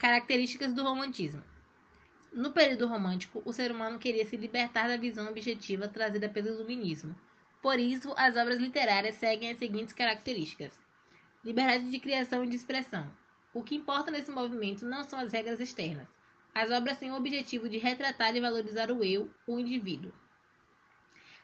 Características do romantismo. No período romântico, o ser humano queria se libertar da visão objetiva trazida pelo iluminismo. Por isso, as obras literárias seguem as seguintes características: liberdade de criação e de expressão. O que importa nesse movimento não são as regras externas. As obras têm o objetivo de retratar e valorizar o eu, o indivíduo.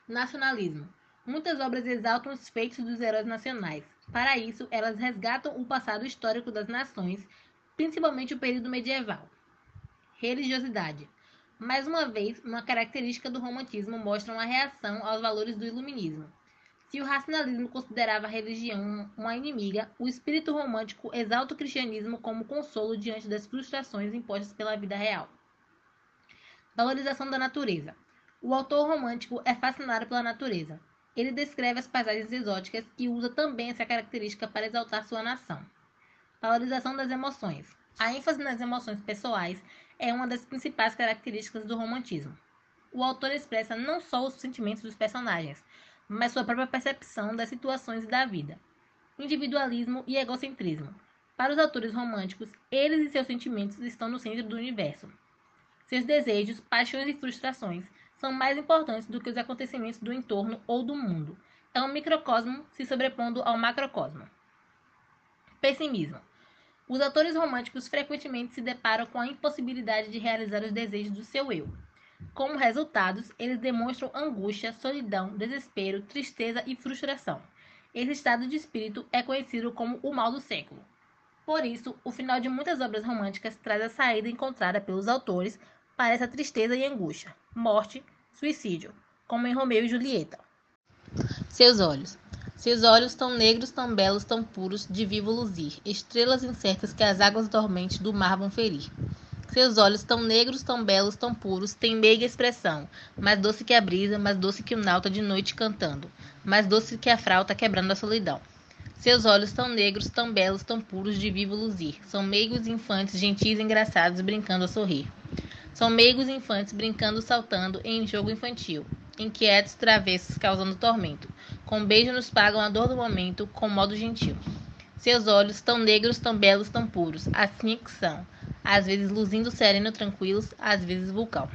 Nacionalismo. Muitas obras exaltam os feitos dos heróis nacionais. Para isso, elas resgatam o passado histórico das nações principalmente o período medieval. Religiosidade. Mais uma vez, uma característica do romantismo mostra uma reação aos valores do iluminismo. Se o racionalismo considerava a religião uma inimiga, o espírito romântico exalta o cristianismo como consolo diante das frustrações impostas pela vida real. Valorização da natureza. O autor romântico é fascinado pela natureza. Ele descreve as paisagens exóticas e usa também essa característica para exaltar sua nação. Valorização das emoções. A ênfase nas emoções pessoais é uma das principais características do romantismo. O autor expressa não só os sentimentos dos personagens, mas sua própria percepção das situações e da vida. Individualismo e egocentrismo. Para os autores românticos, eles e seus sentimentos estão no centro do universo. Seus desejos, paixões e frustrações são mais importantes do que os acontecimentos do entorno ou do mundo. É um microcosmo se sobrepondo ao macrocosmo. Pessimismo. Os autores românticos frequentemente se deparam com a impossibilidade de realizar os desejos do seu eu. Como resultados, eles demonstram angústia, solidão, desespero, tristeza e frustração. Esse estado de espírito é conhecido como o mal do século. Por isso, o final de muitas obras românticas traz a saída encontrada pelos autores para essa tristeza e angústia: morte, suicídio, como em Romeu e Julieta. Seus olhos. Seus olhos tão negros, tão belos, tão puros, de vivo luzir, estrelas incertas que as águas dormentes do mar vão ferir. Seus olhos tão negros, tão belos, tão puros, têm meiga expressão, mais doce que a brisa, mais doce que o nauta de noite cantando, mais doce que a frauta quebrando a solidão. Seus olhos tão negros, tão belos, tão puros, de vivo luzir, são meigos infantes, gentis engraçados, brincando a sorrir. São meigos infantes brincando, saltando em jogo infantil, inquietos, travessos, causando tormento. Com beijo nos pagam a dor do momento, com modo gentil. Seus olhos, tão negros, tão belos, tão puros, assim é que são, às vezes luzindo sereno, tranquilos, às vezes vulcão.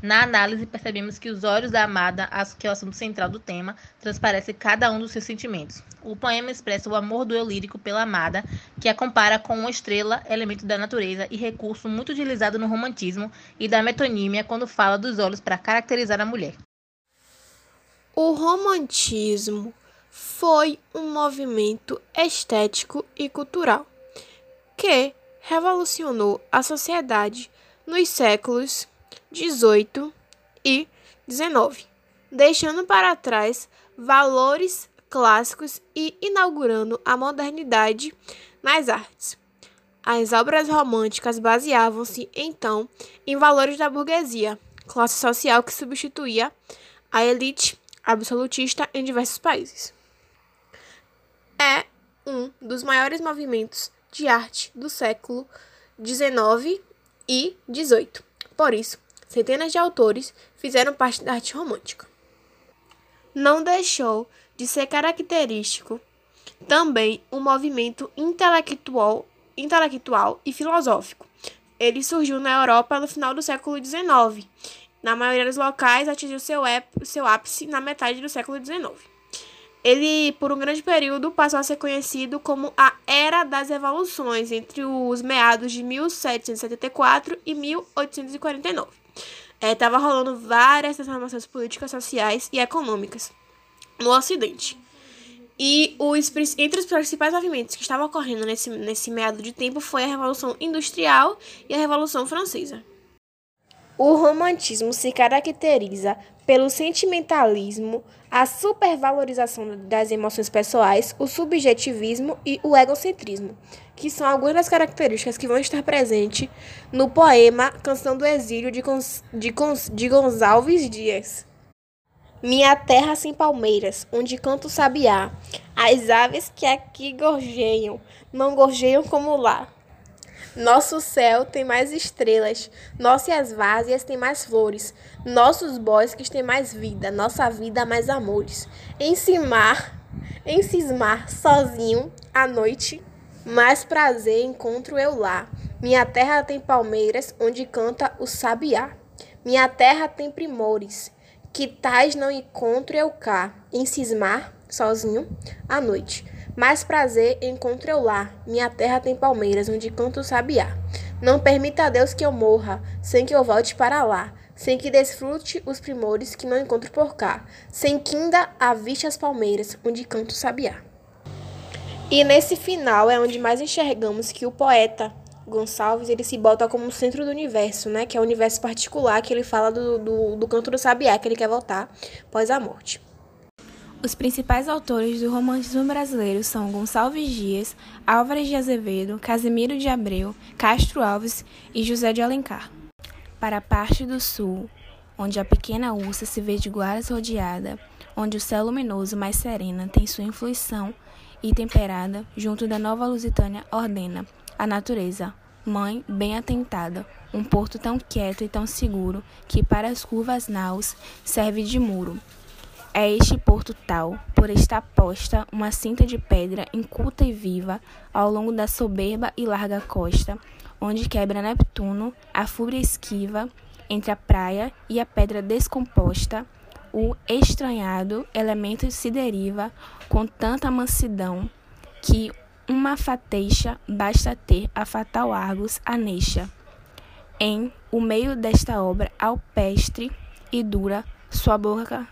Na análise, percebemos que os olhos da amada, que é o assunto central do tema, transparece cada um dos seus sentimentos. O poema expressa o amor do eu lírico pela amada, que a compara com uma estrela, elemento da natureza e recurso muito utilizado no romantismo e da metonímia quando fala dos olhos para caracterizar a mulher. Romantismo foi um movimento estético e cultural que revolucionou a sociedade nos séculos 18 e 19, deixando para trás valores clássicos e inaugurando a modernidade nas artes. As obras românticas baseavam-se, então, em valores da burguesia, classe social que substituía a elite absolutista em diversos países. É um dos maiores movimentos de arte do século XIX e XVIII. Por isso, centenas de autores fizeram parte da arte romântica. Não deixou de ser característico também um movimento intelectual, intelectual e filosófico. Ele surgiu na Europa no final do século XIX. Na maioria dos locais, atingiu seu, seu ápice na metade do século XIX. Ele, por um grande período, passou a ser conhecido como a Era das Revoluções, entre os meados de 1774 e 1849 estava é, rolando várias transformações políticas, sociais e econômicas no Ocidente. E os, entre os principais movimentos que estavam ocorrendo nesse, nesse meado de tempo foi a Revolução Industrial e a Revolução Francesa. O romantismo se caracteriza pelo sentimentalismo, a supervalorização das emoções pessoais, o subjetivismo e o egocentrismo, que são algumas das características que vão estar presentes no poema Canção do Exílio de, de, de Gonçalves Dias. Minha terra sem palmeiras, onde canto sabiá, as aves que aqui gorjeiam, não gorjeiam como lá. Nosso céu tem mais estrelas, nossas várzeas têm mais flores, nossos bosques têm mais vida, nossa vida mais amores. Em cimar, em cismar sozinho, à noite, mais prazer encontro eu lá. Minha terra tem palmeiras, onde canta o sabiá. Minha terra tem primores, que tais não encontro eu cá, em cismar, sozinho, à noite. Mais prazer encontro eu lá. Minha terra tem palmeiras, onde canta o sabiá. Não permita a Deus que eu morra, sem que eu volte para lá sem que desfrute os primores que não encontro por cá, sem que ainda aviste as palmeiras, onde canto o sabiá. E nesse final é onde mais enxergamos que o poeta Gonçalves ele se bota como centro do universo, né? Que é o universo particular que ele fala do, do, do canto do sabiá, que ele quer voltar após a morte. Os principais autores do romantismo brasileiro são Gonçalves Dias, Álvares de Azevedo, Casimiro de Abreu, Castro Alves e José de Alencar para a parte do sul, onde a pequena ursa se vê de guaras rodeada, onde o céu luminoso mais serena tem sua influição e temperada, junto da nova Lusitânia ordena a natureza, mãe bem atentada, um porto tão quieto e tão seguro que para as curvas naus serve de muro. É este porto tal, por estar posta uma cinta de pedra inculta e viva ao longo da soberba e larga costa, onde quebra Neptuno a fúria esquiva entre a praia e a pedra descomposta, o estranhado elemento se deriva com tanta mansidão que uma fateixa basta ter a fatal Argos anexa. Em o meio desta obra alpestre e dura, sua boca,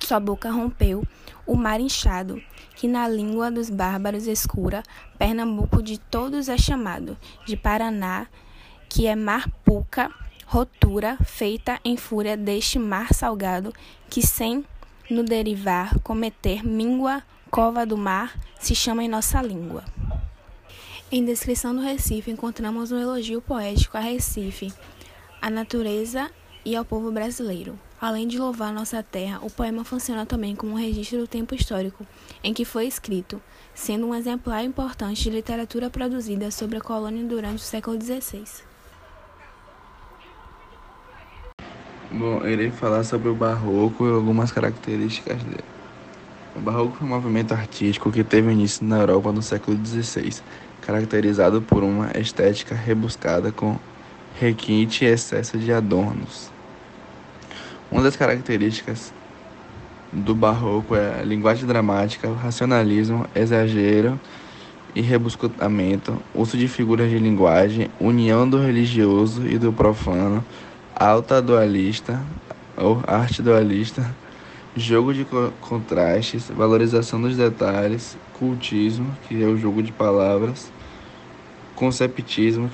sua boca rompeu o mar inchado, que na língua dos bárbaros escura, Pernambuco de todos é chamado, de Paraná, que é mar puca, rotura feita em fúria deste mar salgado, que sem no derivar cometer míngua, cova do mar, se chama em nossa língua. Em descrição do Recife encontramos um elogio poético a Recife, a natureza e ao povo brasileiro. Além de louvar nossa terra, o poema funciona também como um registro do tempo histórico em que foi escrito, sendo um exemplar importante de literatura produzida sobre a colônia durante o século XVI. Bom, irei falar sobre o barroco e algumas características dele. O barroco foi um movimento artístico que teve início na Europa no século XVI, caracterizado por uma estética rebuscada com requinte e excesso de adornos. Uma das características do barroco é a linguagem dramática, racionalismo, exagero e rebuscamento, uso de figuras de linguagem, união do religioso e do profano, alta dualista ou arte dualista, jogo de contrastes, valorização dos detalhes, cultismo, que é o jogo de palavras, conceptismo,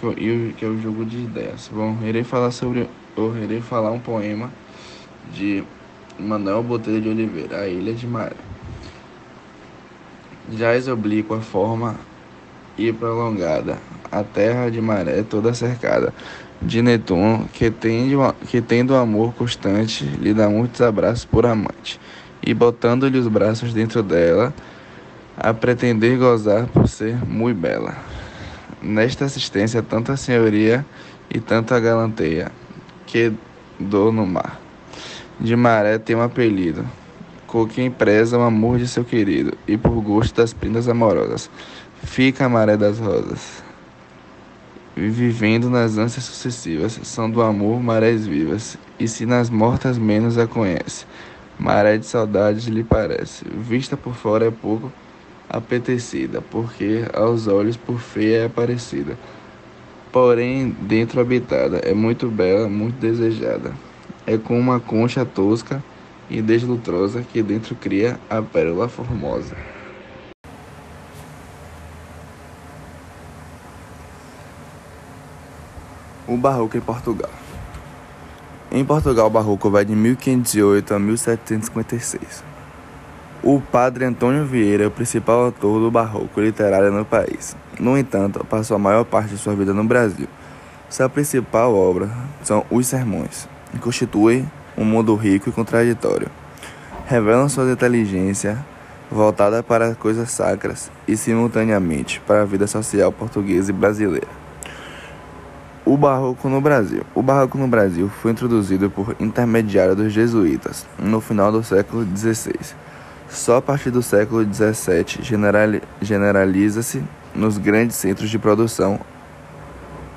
que é o jogo de ideias. Bom, irei falar sobre, ou irei falar um poema de Manuel Botelho de Oliveira, a Ilha de Maré. Jaz oblíqua a forma e prolongada, a terra de maré toda cercada, de Netuno, que, tende, que tendo amor constante, lhe dá muitos abraços por amante, e botando-lhe os braços dentro dela, a pretender gozar por ser muito bela. Nesta assistência, tanta senhoria e tanta galanteia, que dou no mar de Maré tem um apelido, com quem preza o amor de seu querido, e por gosto das prendas amorosas, fica a Maré das Rosas. Vivendo nas ânsias sucessivas, são do amor marés vivas, e se nas mortas menos a conhece, maré de saudades lhe parece, vista por fora é pouco apetecida, porque aos olhos por feia é parecida, porém dentro habitada, é muito bela, muito desejada é com uma concha tosca e deslutrosa que dentro cria a pérola formosa. O Barroco em Portugal. Em Portugal, o Barroco vai de 1508 a 1756. O padre Antônio Vieira é o principal autor do Barroco literário no país. No entanto, passou a maior parte de sua vida no Brasil. Sua principal obra são os Sermões, e constituem um mundo rico e contraditório. Revelam sua inteligência voltada para coisas sacras e simultaneamente para a vida social portuguesa e brasileira. O barroco no Brasil. O barroco no Brasil foi introduzido por intermediário dos jesuítas no final do século XVI. Só a partir do século XVII generaliza-se nos grandes centros de produção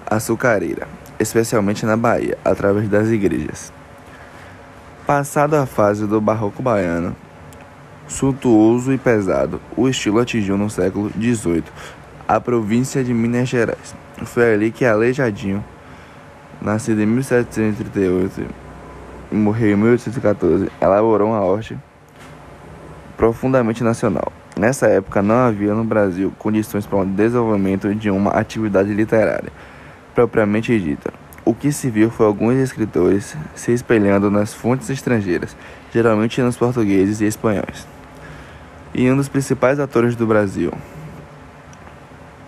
açucareira, especialmente na Bahia, através das igrejas. Passada a fase do barroco baiano, suntuoso e pesado, o estilo atingiu no século XVIII a província de Minas Gerais. Foi ali que Aleijadinho, nascido em 1738 e morreu em 1814, elaborou uma arte profundamente nacional. Nessa época não havia no Brasil condições para o desenvolvimento de uma atividade literária propriamente dita. O que se viu foi alguns escritores se espelhando nas fontes estrangeiras, geralmente nos portugueses e espanhóis. E um dos principais atores do Brasil,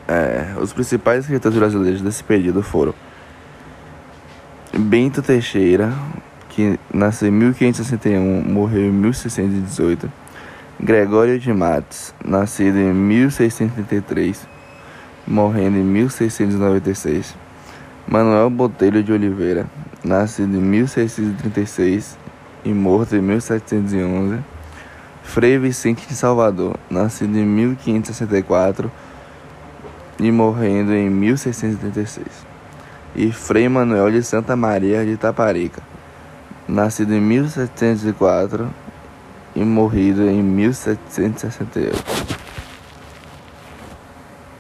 é, os principais escritores brasileiros desse período foram Bento Teixeira, que nasceu em 1561, morreu em 1618. Gregório de Matos, nascido em 1633, morrendo em 1696. Manuel Botelho de Oliveira, nascido em 1636 e morto em 1711. Frei Vicente de Salvador, nascido em 1564 e morrendo em 1636. E Frei Manuel de Santa Maria de Taparica, nascido em 1704 e morrido em 1768.